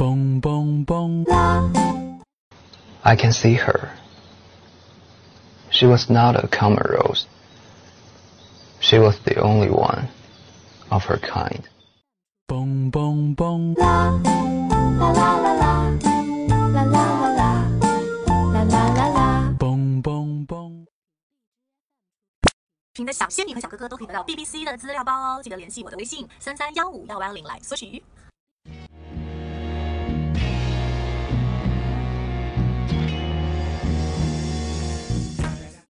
嘣嘣嘣。I can see her. She was not a common rose. She was the only one of her kind. 嘣嘣嘣。啦啦啦啦。您的小仙女和小哥哥都可以得到 BBC 的资料包哦，记得联系我的微信三三幺五幺八幺零来索取。